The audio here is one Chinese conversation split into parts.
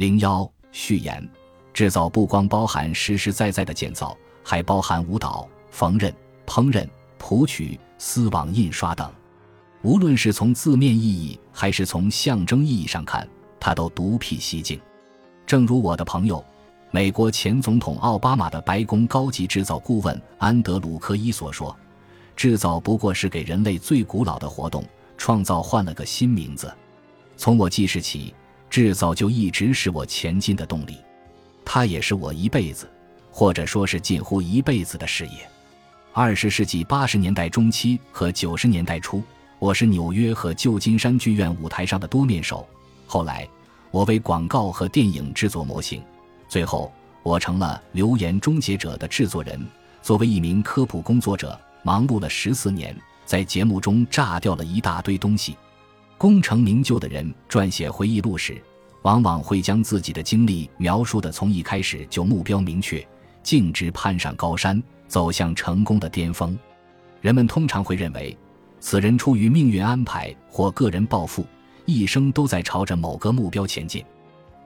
零幺序言：制造不光包含实实在在的建造，还包含舞蹈、缝纫、烹饪、谱曲、丝网印刷等。无论是从字面意义还是从象征意义上看，它都独辟蹊径。正如我的朋友。美国前总统奥巴马的白宫高级制造顾问安德鲁科伊所说：“制造不过是给人类最古老的活动创造换了个新名字。从我记事起，制造就一直是我前进的动力。它也是我一辈子，或者说是近乎一辈子的事业。二十世纪八十年代中期和九十年代初，我是纽约和旧金山剧院舞台上的多面手。后来，我为广告和电影制作模型。”最后，我成了《流言终结者》的制作人。作为一名科普工作者，忙碌了十四年，在节目中炸掉了一大堆东西。功成名就的人撰写回忆录时，往往会将自己的经历描述的从一开始就目标明确，径直攀上高山，走向成功的巅峰。人们通常会认为，此人出于命运安排或个人抱负，一生都在朝着某个目标前进。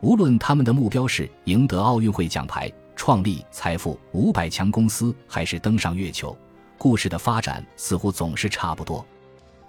无论他们的目标是赢得奥运会奖牌、创立财富五百强公司，还是登上月球，故事的发展似乎总是差不多。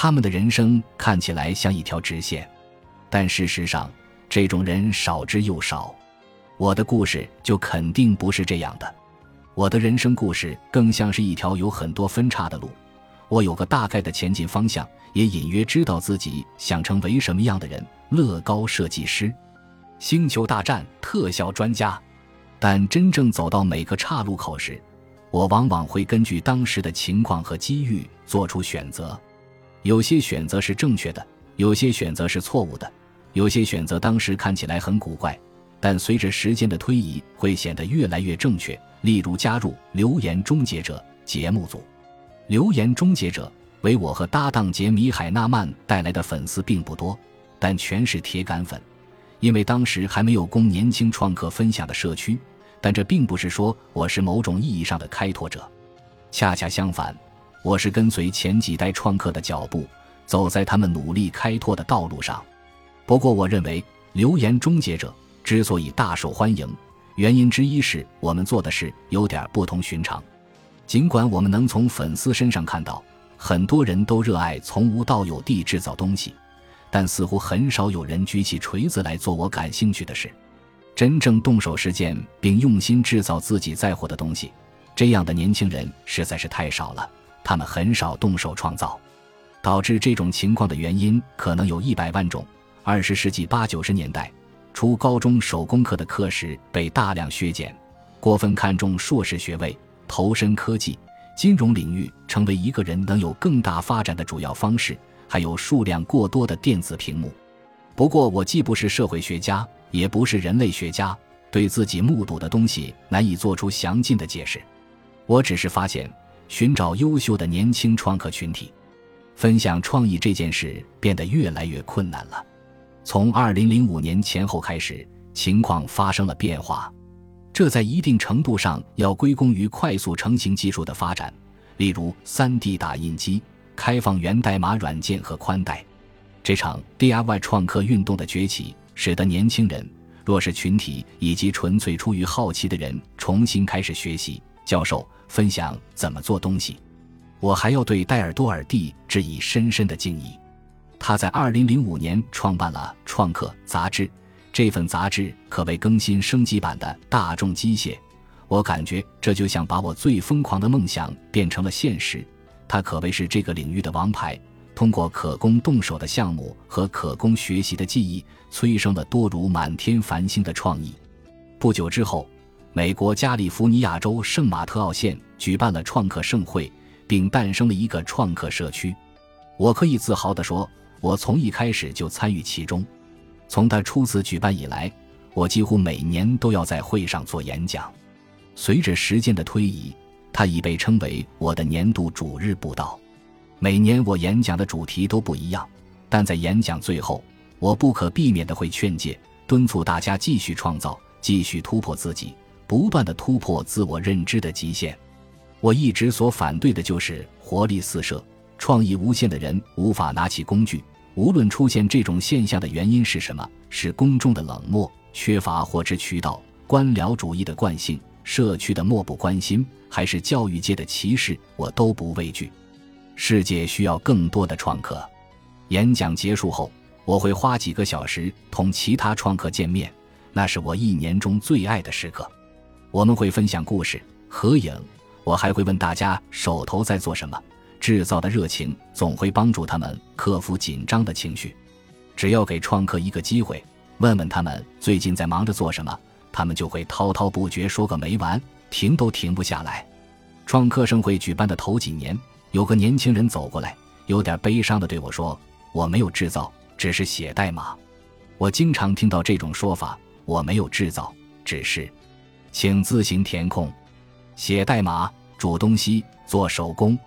他们的人生看起来像一条直线，但事实上，这种人少之又少。我的故事就肯定不是这样的。我的人生故事更像是一条有很多分叉的路。我有个大概的前进方向，也隐约知道自己想成为什么样的人——乐高设计师。星球大战特效专家，但真正走到每个岔路口时，我往往会根据当时的情况和机遇做出选择。有些选择是正确的，有些选择是错误的，有些选择当时看起来很古怪，但随着时间的推移会显得越来越正确。例如，加入《留言终结者》节目组，《留言终结者》为我和搭档杰米·海纳曼带来的粉丝并不多，但全是铁杆粉。因为当时还没有供年轻创客分享的社区，但这并不是说我是某种意义上的开拓者，恰恰相反，我是跟随前几代创客的脚步，走在他们努力开拓的道路上。不过，我认为《流言终结者》之所以大受欢迎，原因之一是我们做的事有点不同寻常。尽管我们能从粉丝身上看到，很多人都热爱从无到有地制造东西。但似乎很少有人举起锤子来做我感兴趣的事，真正动手实践并用心制造自己在乎的东西，这样的年轻人实在是太少了。他们很少动手创造，导致这种情况的原因可能有一百万种。二十世纪八九十年代，初高中手工课的课时被大量削减，过分看重硕士学位，投身科技、金融领域成为一个人能有更大发展的主要方式。还有数量过多的电子屏幕。不过，我既不是社会学家，也不是人类学家，对自己目睹的东西难以做出详尽的解释。我只是发现，寻找优秀的年轻创客群体，分享创意这件事变得越来越困难了。从2005年前后开始，情况发生了变化。这在一定程度上要归功于快速成型技术的发展，例如 3D 打印机。开放源代码软件和宽带，这场 DIY 创客运动的崛起，使得年轻人、弱势群体以及纯粹出于好奇的人重新开始学习、教授、分享怎么做东西。我还要对戴尔多尔蒂致以深深的敬意。他在2005年创办了《创客》杂志，这份杂志可谓更新升级版的大众机械。我感觉这就像把我最疯狂的梦想变成了现实。他可谓是这个领域的王牌，通过可供动手的项目和可供学习的记忆，催生了多如满天繁星的创意。不久之后，美国加利福尼亚州圣马特奥县举办了创客盛会，并诞生了一个创客社区。我可以自豪地说，我从一开始就参与其中。从他初次举办以来，我几乎每年都要在会上做演讲。随着时间的推移，它已被称为我的年度主日布道。每年我演讲的主题都不一样，但在演讲最后，我不可避免的会劝诫、敦促大家继续创造，继续突破自己，不断的突破自我认知的极限。我一直所反对的就是活力四射、创意无限的人无法拿起工具。无论出现这种现象的原因是什么，是公众的冷漠、缺乏获知渠道、官僚主义的惯性、社区的漠不关心，还是教育界的歧视，我都不畏惧。世界需要更多的创客。演讲结束后，我会花几个小时同其他创客见面，那是我一年中最爱的时刻。我们会分享故事、合影，我还会问大家手头在做什么。制造的热情总会帮助他们克服紧张的情绪。只要给创客一个机会，问问他们最近在忙着做什么，他们就会滔滔不绝说个没完，停都停不下来。创客盛会举办的头几年，有个年轻人走过来，有点悲伤地对我说：“我没有制造，只是写代码。”我经常听到这种说法：“我没有制造，只是……请自行填空，写代码、煮东西、做手工。”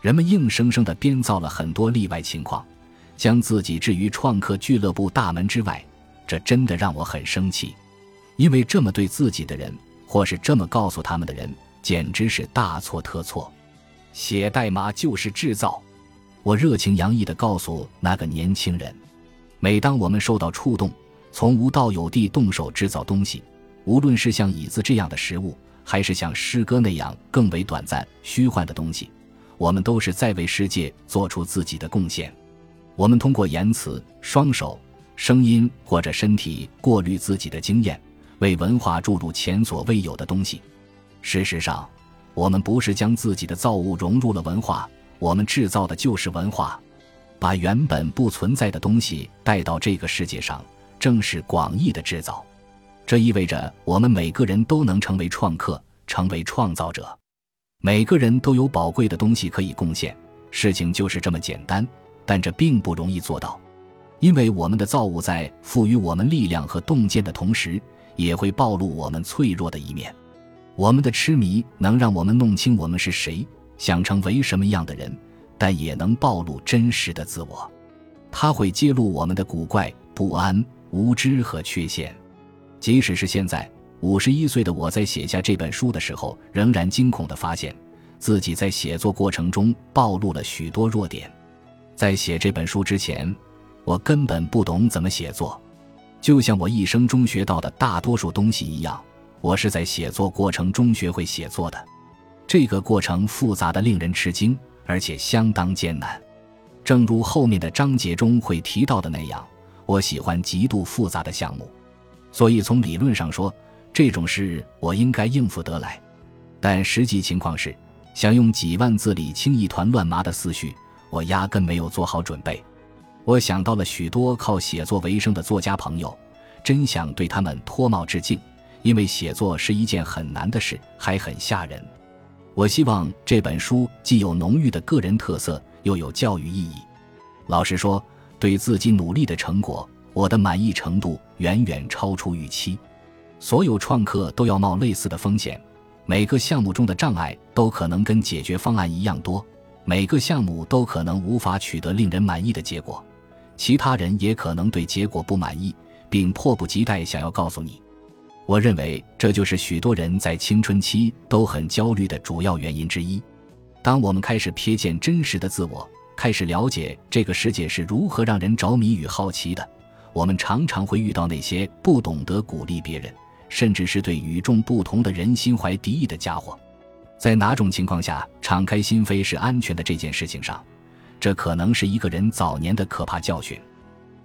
人们硬生生地编造了很多例外情况，将自己置于创客俱乐部大门之外，这真的让我很生气。因为这么对自己的人，或是这么告诉他们的人，简直是大错特错。写代码就是制造，我热情洋溢地告诉那个年轻人。每当我们受到触动，从无到有地动手制造东西，无论是像椅子这样的食物，还是像诗歌那样更为短暂、虚幻的东西。我们都是在为世界做出自己的贡献。我们通过言辞、双手、声音或者身体过滤自己的经验，为文化注入前所未有的东西。事实上，我们不是将自己的造物融入了文化，我们制造的就是文化，把原本不存在的东西带到这个世界上，正是广义的制造。这意味着我们每个人都能成为创客，成为创造者。每个人都有宝贵的东西可以贡献，事情就是这么简单，但这并不容易做到，因为我们的造物在赋予我们力量和洞见的同时，也会暴露我们脆弱的一面。我们的痴迷能让我们弄清我们是谁，想成为什么样的人，但也能暴露真实的自我。它会揭露我们的古怪、不安、无知和缺陷。即使是现在。五十一岁的我在写下这本书的时候，仍然惊恐地发现，自己在写作过程中暴露了许多弱点。在写这本书之前，我根本不懂怎么写作，就像我一生中学到的大多数东西一样，我是在写作过程中学会写作的。这个过程复杂的令人吃惊，而且相当艰难。正如后面的章节中会提到的那样，我喜欢极度复杂的项目，所以从理论上说。这种事我应该应付得来，但实际情况是，想用几万字理清一团乱麻的思绪，我压根没有做好准备。我想到了许多靠写作为生的作家朋友，真想对他们脱帽致敬，因为写作是一件很难的事，还很吓人。我希望这本书既有浓郁的个人特色，又有教育意义。老实说，对自己努力的成果，我的满意程度远远超出预期。所有创客都要冒类似的风险，每个项目中的障碍都可能跟解决方案一样多，每个项目都可能无法取得令人满意的结果，其他人也可能对结果不满意，并迫不及待想要告诉你。我认为这就是许多人在青春期都很焦虑的主要原因之一。当我们开始瞥见真实的自我，开始了解这个世界是如何让人着迷与好奇的，我们常常会遇到那些不懂得鼓励别人。甚至是对与众不同的人心怀敌意的家伙，在哪种情况下敞开心扉是安全的这件事情上，这可能是一个人早年的可怕教训。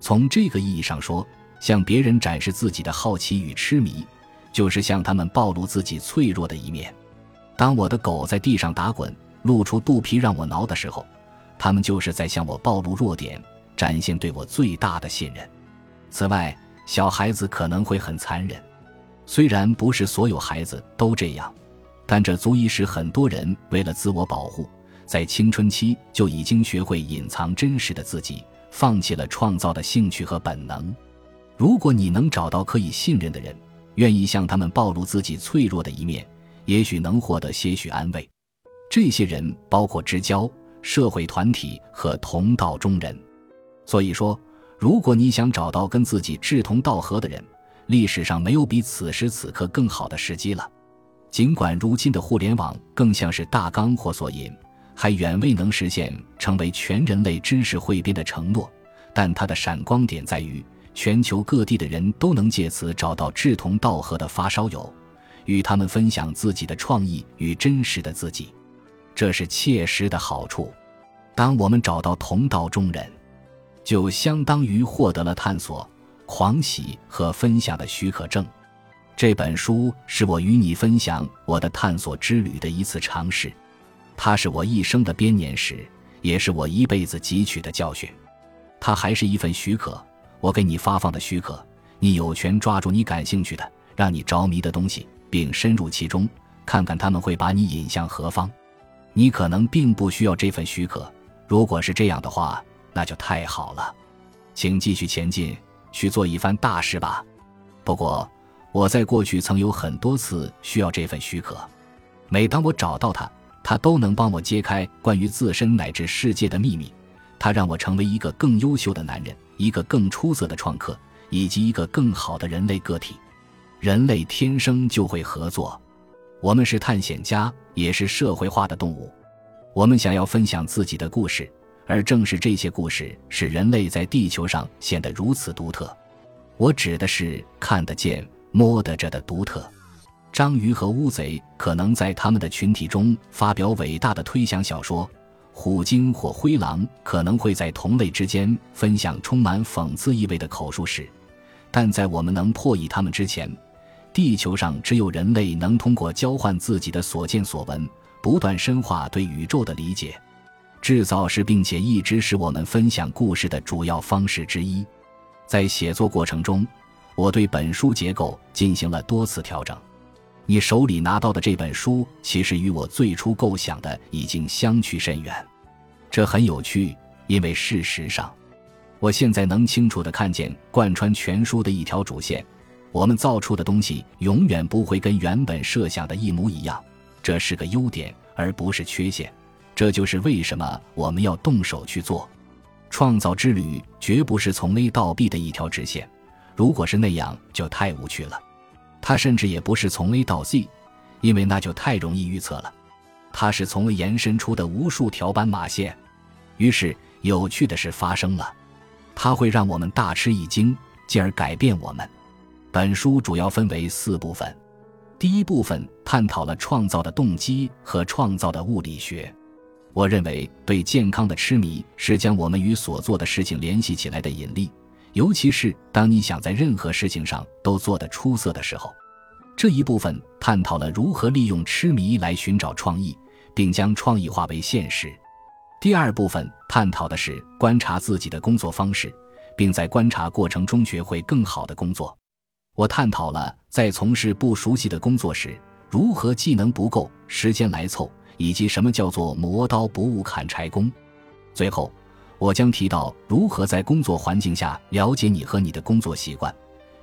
从这个意义上说，向别人展示自己的好奇与痴迷，就是向他们暴露自己脆弱的一面。当我的狗在地上打滚，露出肚皮让我挠的时候，他们就是在向我暴露弱点，展现对我最大的信任。此外，小孩子可能会很残忍。虽然不是所有孩子都这样，但这足以使很多人为了自我保护，在青春期就已经学会隐藏真实的自己，放弃了创造的兴趣和本能。如果你能找到可以信任的人，愿意向他们暴露自己脆弱的一面，也许能获得些许安慰。这些人包括知交、社会团体和同道中人。所以说，如果你想找到跟自己志同道合的人，历史上没有比此时此刻更好的时机了。尽管如今的互联网更像是大纲或索引，还远未能实现成为全人类知识汇编的承诺，但它的闪光点在于全球各地的人都能借此找到志同道合的发烧友，与他们分享自己的创意与真实的自己，这是切实的好处。当我们找到同道中人，就相当于获得了探索、狂喜和分享的许可证。这本书是我与你分享我的探索之旅的一次尝试，它是我一生的编年史，也是我一辈子汲取的教训。它还是一份许可，我给你发放的许可。你有权抓住你感兴趣的、让你着迷的东西，并深入其中，看看他们会把你引向何方。你可能并不需要这份许可，如果是这样的话，那就太好了。请继续前进，去做一番大事吧。不过，我在过去曾有很多次需要这份许可，每当我找到他，他都能帮我揭开关于自身乃至世界的秘密。他让我成为一个更优秀的男人，一个更出色的创客，以及一个更好的人类个体。人类天生就会合作，我们是探险家，也是社会化的动物。我们想要分享自己的故事，而正是这些故事使人类在地球上显得如此独特。我指的是看得见、摸得着的独特。章鱼和乌贼可能在他们的群体中发表伟大的推想小说。虎鲸或灰狼可能会在同类之间分享充满讽刺意味的口述史，但在我们能破译他们之前，地球上只有人类能通过交换自己的所见所闻，不断深化对宇宙的理解。制造是并且一直是我们分享故事的主要方式之一。在写作过程中，我对本书结构进行了多次调整。你手里拿到的这本书，其实与我最初构想的已经相去甚远。这很有趣，因为事实上，我现在能清楚地看见贯穿全书的一条主线：我们造出的东西永远不会跟原本设想的一模一样。这是个优点，而不是缺陷。这就是为什么我们要动手去做。创造之旅绝不是从 A 到 B 的一条直线，如果是那样，就太无趣了。它甚至也不是从 A 到 Z，因为那就太容易预测了。它是从未延伸出的无数条斑马线。于是，有趣的事发生了，它会让我们大吃一惊，进而改变我们。本书主要分为四部分。第一部分探讨了创造的动机和创造的物理学。我认为，对健康的痴迷是将我们与所做的事情联系起来的引力。尤其是当你想在任何事情上都做得出色的时候，这一部分探讨了如何利用痴迷来寻找创意，并将创意化为现实。第二部分探讨的是观察自己的工作方式，并在观察过程中学会更好的工作。我探讨了在从事不熟悉的工作时，如何技能不够、时间来凑，以及什么叫做磨刀不误砍柴工。最后。我将提到如何在工作环境下了解你和你的工作习惯，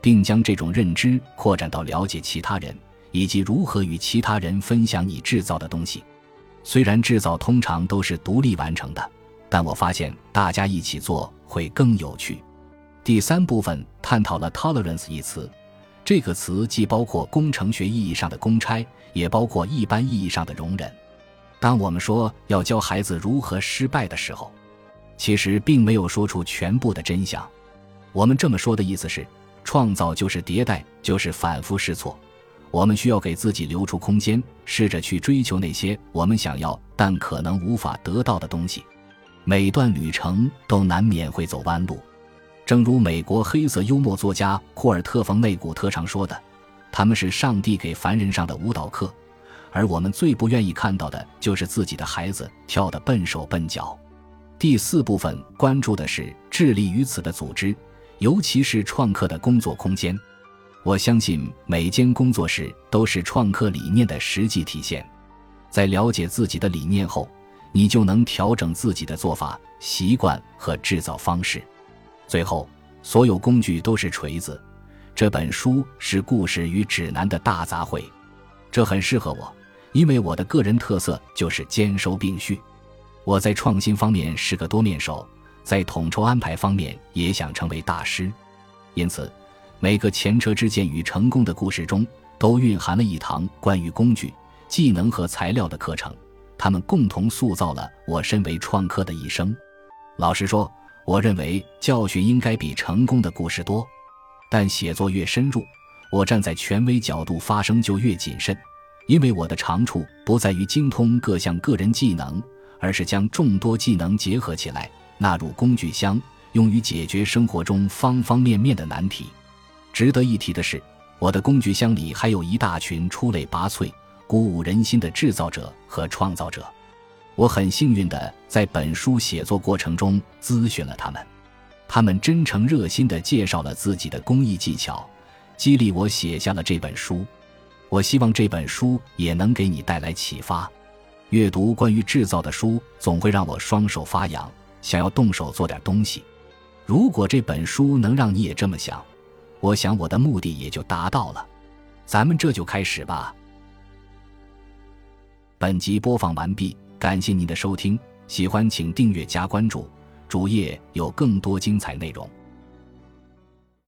并将这种认知扩展到了解其他人，以及如何与其他人分享你制造的东西。虽然制造通常都是独立完成的，但我发现大家一起做会更有趣。第三部分探讨了 “tolerance” 一词，这个词既包括工程学意义上的公差，也包括一般意义上的容忍。当我们说要教孩子如何失败的时候，其实并没有说出全部的真相。我们这么说的意思是，创造就是迭代，就是反复试错。我们需要给自己留出空间，试着去追求那些我们想要但可能无法得到的东西。每段旅程都难免会走弯路，正如美国黑色幽默作家库尔特·冯内古特常说的：“他们是上帝给凡人上的舞蹈课，而我们最不愿意看到的就是自己的孩子跳得笨手笨脚。”第四部分关注的是致力于此的组织，尤其是创客的工作空间。我相信每间工作室都是创客理念的实际体现。在了解自己的理念后，你就能调整自己的做法、习惯和制造方式。最后，所有工具都是锤子。这本书是故事与指南的大杂烩，这很适合我，因为我的个人特色就是兼收并蓄。我在创新方面是个多面手，在统筹安排方面也想成为大师，因此，每个前车之鉴与成功的故事中都蕴含了一堂关于工具、技能和材料的课程，他们共同塑造了我身为创客的一生。老实说，我认为教训应该比成功的故事多，但写作越深入，我站在权威角度发声就越谨慎，因为我的长处不在于精通各项个人技能，而是将众多技能结合起来，纳入工具箱，用于解决生活中方方面面的难题。值得一提的是，我的工具箱里还有一大群出类拔萃、鼓舞人心的制造者和创造者。我很幸运地在本书写作过程中咨询了他们，他们真诚热心地介绍了自己的工艺技巧，激励我写下了这本书。我希望这本书也能给你带来启发。阅读关于制造的书，总会让我双手发痒，想要动手做点东西。如果这本书能让你也这么想，我想我的目的也就达到了。咱们这就开始吧。本集播放完毕。感谢您的收听，喜欢请订阅加关注，主页有更多精彩内容。